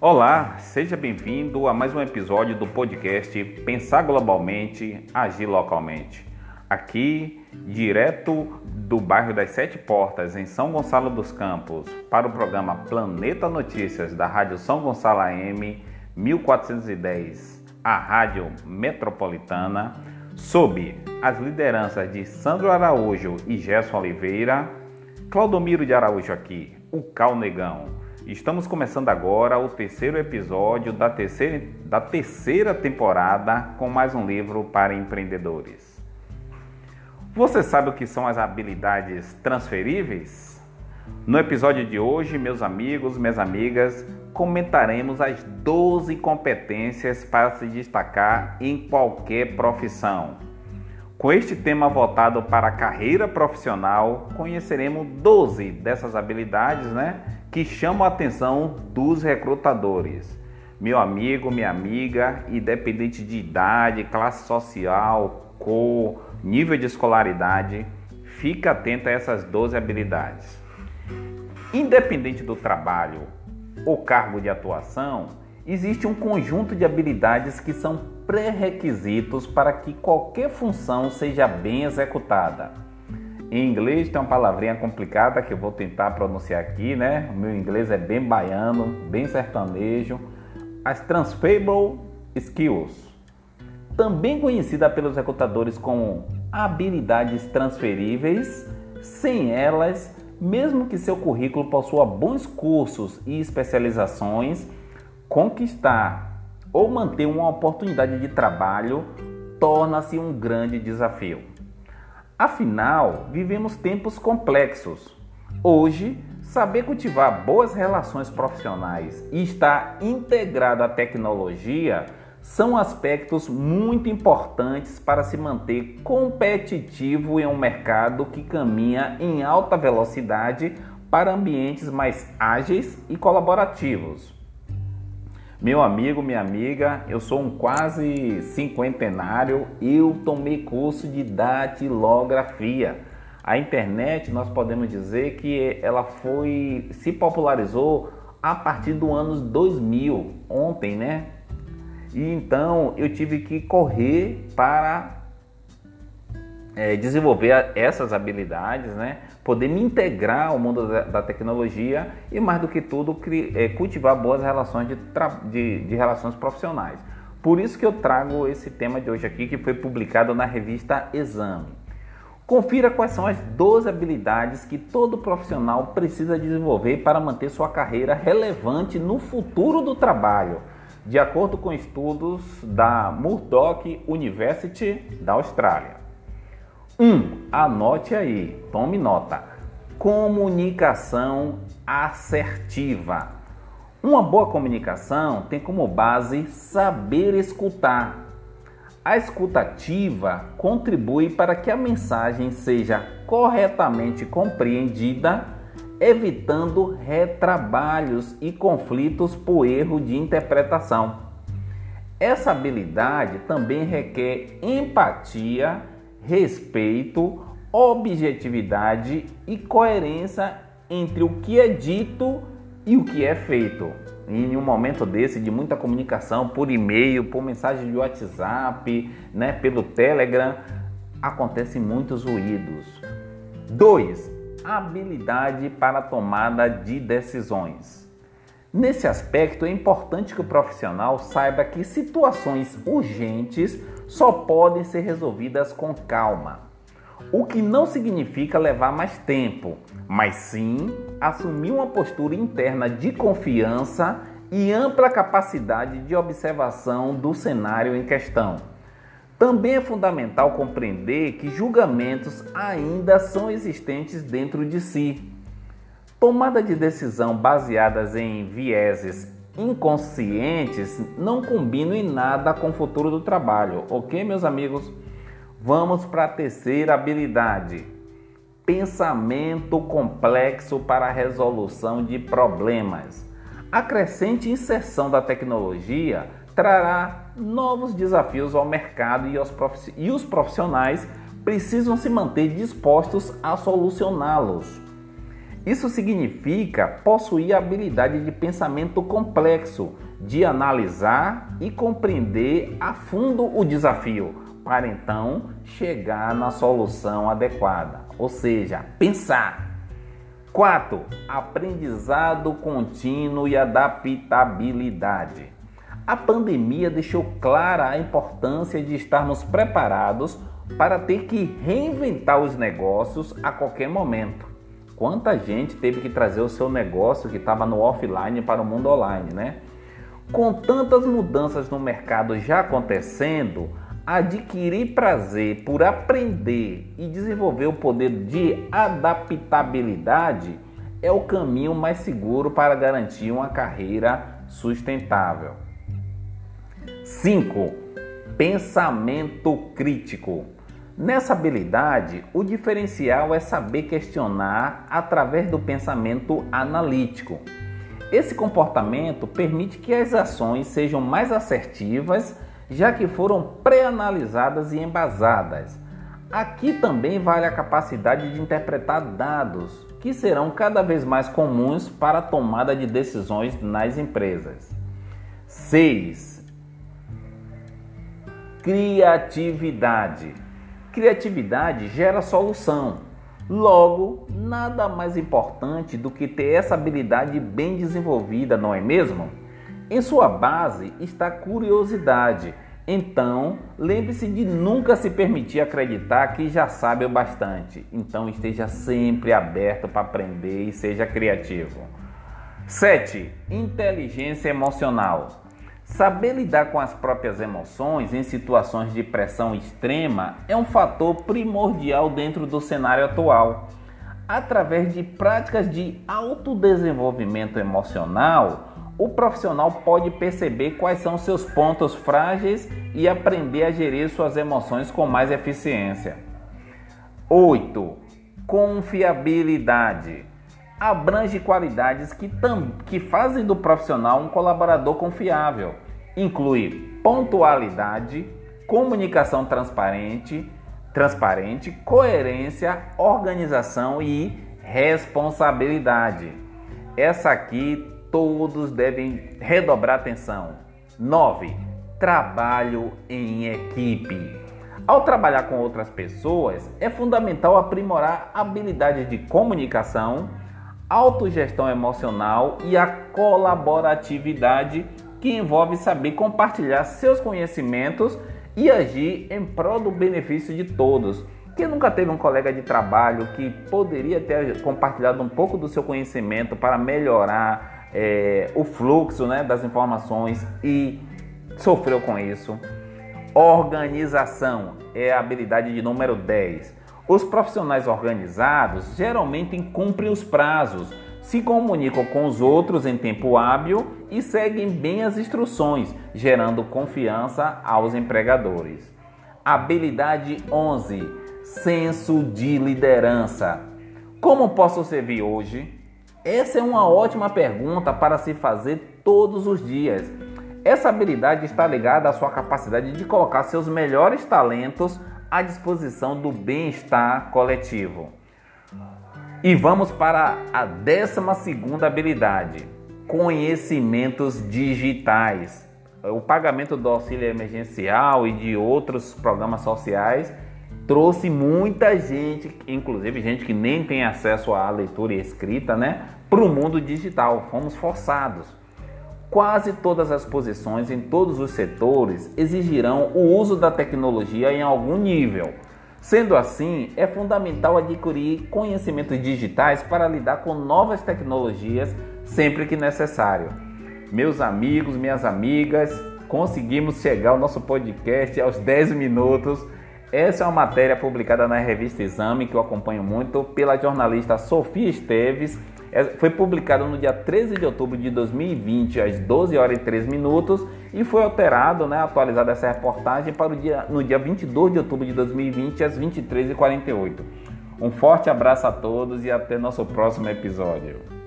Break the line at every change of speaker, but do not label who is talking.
Olá, seja bem-vindo a mais um episódio do podcast Pensar Globalmente, Agir Localmente. Aqui, direto do bairro das Sete Portas, em São Gonçalo dos Campos, para o programa Planeta Notícias da Rádio São Gonçalo AM 1410, a Rádio Metropolitana, sob as lideranças de Sandro Araújo e Gerson Oliveira, Claudomiro de Araújo aqui, o Cal Negão Estamos começando agora o terceiro episódio da terceira, da terceira temporada com mais um livro para empreendedores. Você sabe o que são as habilidades transferíveis? No episódio de hoje, meus amigos, minhas amigas, comentaremos as 12 competências para se destacar em qualquer profissão. Com este tema voltado para a carreira profissional, conheceremos 12 dessas habilidades, né? Que chamam a atenção dos recrutadores. Meu amigo, minha amiga, independente de idade, classe social, cor, nível de escolaridade, fica atento a essas 12 habilidades. Independente do trabalho ou cargo de atuação, existe um conjunto de habilidades que são pré-requisitos para que qualquer função seja bem executada. Em inglês tem uma palavrinha complicada que eu vou tentar pronunciar aqui, né? O meu inglês é bem baiano, bem sertanejo. As transferable skills, também conhecida pelos recrutadores como habilidades transferíveis, sem elas, mesmo que seu currículo possua bons cursos e especializações, conquistar ou manter uma oportunidade de trabalho torna-se um grande desafio. Afinal, vivemos tempos complexos. Hoje, saber cultivar boas relações profissionais e estar integrado à tecnologia são aspectos muito importantes para se manter competitivo em um mercado que caminha em alta velocidade para ambientes mais ágeis e colaborativos. Meu amigo, minha amiga, eu sou um quase cinquentenário, eu tomei curso de datilografia. A internet, nós podemos dizer que ela foi se popularizou a partir do ano 2000, ontem, né? E então eu tive que correr para é, desenvolver essas habilidades, né? poder me integrar ao mundo da, da tecnologia e, mais do que tudo, cri, é, cultivar boas relações de, de, de relações profissionais. Por isso que eu trago esse tema de hoje aqui, que foi publicado na revista Exame. Confira quais são as 12 habilidades que todo profissional precisa desenvolver para manter sua carreira relevante no futuro do trabalho, de acordo com estudos da Murdoch University da Austrália. 1. Um, anote aí, tome nota. Comunicação assertiva. Uma boa comunicação tem como base saber escutar. A escutativa contribui para que a mensagem seja corretamente compreendida, evitando retrabalhos e conflitos por erro de interpretação. Essa habilidade também requer empatia respeito, objetividade e coerência entre o que é dito e o que é feito. Em um momento desse de muita comunicação por e-mail, por mensagem de WhatsApp, né, pelo Telegram, acontecem muitos ruídos. 2. Habilidade para tomada de decisões. Nesse aspecto, é importante que o profissional saiba que situações urgentes só podem ser resolvidas com calma. O que não significa levar mais tempo, mas sim assumir uma postura interna de confiança e ampla capacidade de observação do cenário em questão. Também é fundamental compreender que julgamentos ainda são existentes dentro de si. Tomada de decisão baseadas em vieses inconscientes não combinam em nada com o futuro do trabalho, ok, meus amigos? Vamos para a terceira habilidade: pensamento complexo para a resolução de problemas. A crescente inserção da tecnologia trará novos desafios ao mercado e os profissionais precisam se manter dispostos a solucioná-los. Isso significa possuir a habilidade de pensamento complexo, de analisar e compreender a fundo o desafio, para então chegar na solução adequada, ou seja, pensar. 4. Aprendizado contínuo e adaptabilidade. A pandemia deixou clara a importância de estarmos preparados para ter que reinventar os negócios a qualquer momento. Quanta gente teve que trazer o seu negócio que estava no offline para o mundo online, né? Com tantas mudanças no mercado já acontecendo, adquirir prazer por aprender e desenvolver o poder de adaptabilidade é o caminho mais seguro para garantir uma carreira sustentável. 5. Pensamento crítico. Nessa habilidade, o diferencial é saber questionar através do pensamento analítico. Esse comportamento permite que as ações sejam mais assertivas, já que foram pré-analisadas e embasadas. Aqui também vale a capacidade de interpretar dados, que serão cada vez mais comuns para a tomada de decisões nas empresas. 6. Criatividade. Criatividade gera solução. Logo, nada mais importante do que ter essa habilidade bem desenvolvida, não é mesmo? Em sua base está curiosidade. Então, lembre-se de nunca se permitir acreditar que já sabe o bastante. Então, esteja sempre aberto para aprender e seja criativo. 7. Inteligência emocional. Saber lidar com as próprias emoções em situações de pressão extrema é um fator primordial dentro do cenário atual. Através de práticas de autodesenvolvimento emocional, o profissional pode perceber quais são seus pontos frágeis e aprender a gerir suas emoções com mais eficiência. 8. Confiabilidade abrange qualidades que, tam, que fazem do profissional um colaborador confiável. Inclui pontualidade, comunicação transparente, transparente, coerência, organização e responsabilidade. Essa aqui todos devem redobrar atenção. 9. Trabalho em equipe. Ao trabalhar com outras pessoas, é fundamental aprimorar habilidades de comunicação, autogestão emocional e a colaboratividade, que envolve saber compartilhar seus conhecimentos e agir em prol do benefício de todos. Quem nunca teve um colega de trabalho que poderia ter compartilhado um pouco do seu conhecimento para melhorar é, o fluxo né, das informações e sofreu com isso? Organização é a habilidade de número 10. Os profissionais organizados geralmente cumprem os prazos, se comunicam com os outros em tempo hábil e seguem bem as instruções, gerando confiança aos empregadores. Habilidade 11: senso de liderança. Como posso servir hoje? Essa é uma ótima pergunta para se fazer todos os dias. Essa habilidade está ligada à sua capacidade de colocar seus melhores talentos à disposição do bem-estar coletivo. E vamos para a décima segunda habilidade: conhecimentos digitais. O pagamento do auxílio emergencial e de outros programas sociais trouxe muita gente, inclusive gente que nem tem acesso à leitura e escrita, né, para o mundo digital. Fomos forçados. Quase todas as posições em todos os setores exigirão o uso da tecnologia em algum nível. Sendo assim, é fundamental adquirir conhecimentos digitais para lidar com novas tecnologias sempre que necessário. Meus amigos, minhas amigas, conseguimos chegar ao nosso podcast aos 10 minutos. Essa é uma matéria publicada na revista Exame que eu acompanho muito pela jornalista Sofia Esteves foi publicado no dia 13 de outubro de 2020, às 12 horas e 3 minutos, e foi alterado, né, atualizada essa reportagem para o dia, no dia 22 de outubro de 2020, às 23h48. Um forte abraço a todos e até nosso próximo episódio.